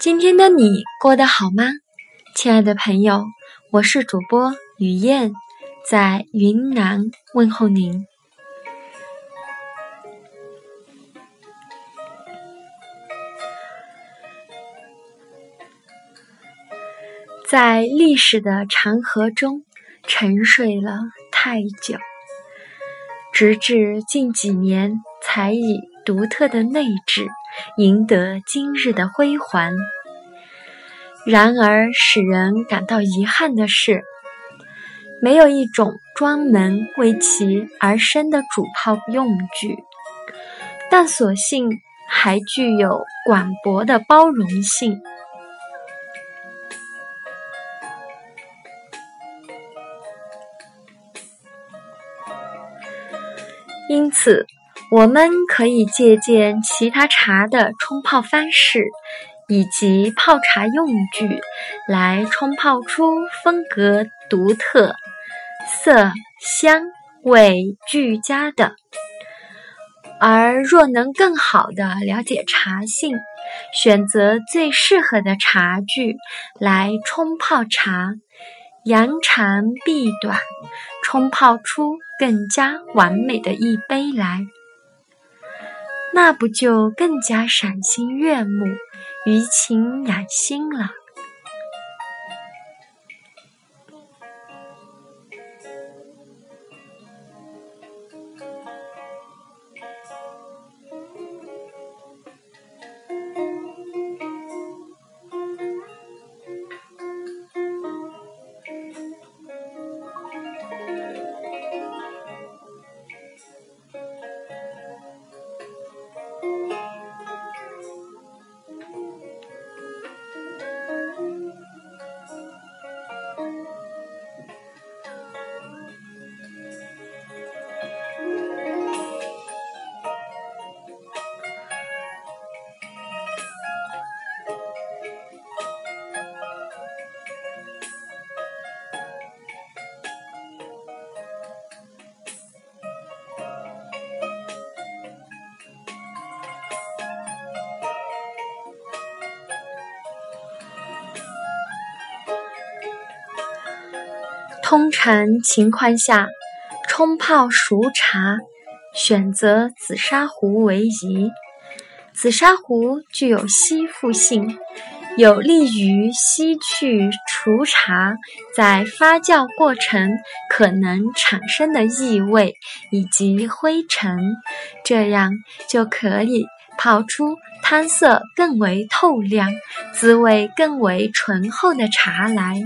今天的你过得好吗，亲爱的朋友？我是主播雨燕，在云南问候您。在历史的长河中沉睡了太久，直至近几年才以独特的内质。赢得今日的辉煌。然而，使人感到遗憾的是，没有一种专门为其而生的主炮用具，但所幸还具有广博的包容性。因此。我们可以借鉴其他茶的冲泡方式，以及泡茶用具，来冲泡出风格独特、色香味俱佳的。而若能更好地了解茶性，选择最适合的茶具来冲泡茶，扬长避短，冲泡出更加完美的一杯来。那不就更加赏心悦目、怡情养心了？通常情况下，冲泡熟茶选择紫砂壶为宜。紫砂壶具有吸附性，有利于吸去除茶在发酵过程可能产生的异味以及灰尘，这样就可以泡出汤色更为透亮、滋味更为醇厚的茶来。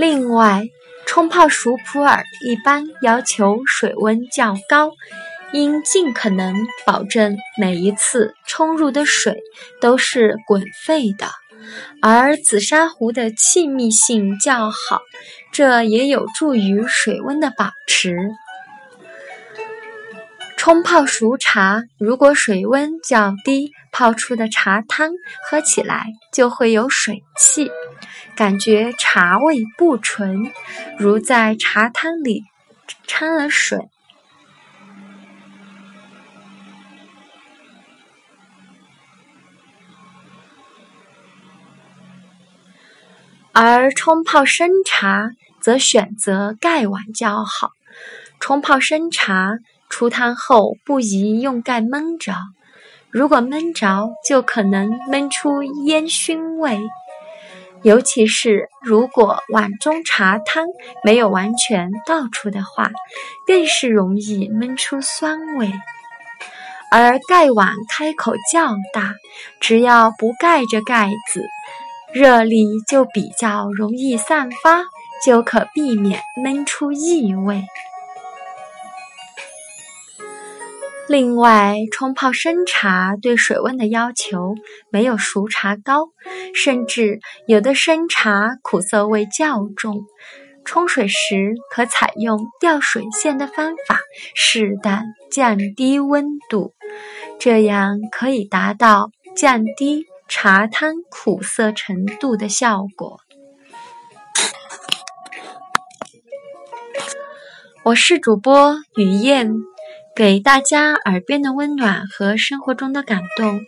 另外，冲泡熟普洱一般要求水温较高，应尽可能保证每一次冲入的水都是滚沸的。而紫砂壶的气密性较好，这也有助于水温的保持。冲泡熟茶，如果水温较低，泡出的茶汤喝起来就会有水汽。感觉茶味不纯，如在茶汤里掺了水。而冲泡生茶则选择盖碗较好。冲泡生茶出汤后不宜用盖闷着，如果闷着，就可能闷出烟熏味。尤其是如果碗中茶汤没有完全倒出的话，更是容易闷出酸味。而盖碗开口较大，只要不盖着盖子，热力就比较容易散发，就可避免闷出异味。另外，冲泡生茶对水温的要求没有熟茶高，甚至有的生茶苦涩味较重。冲水时可采用吊水线的方法，适当降低温度，这样可以达到降低茶汤苦涩程度的效果。我是主播雨燕。给大家耳边的温暖和生活中的感动。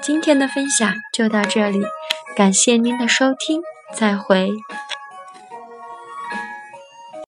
今天的分享就到这里，感谢您的收听，再会。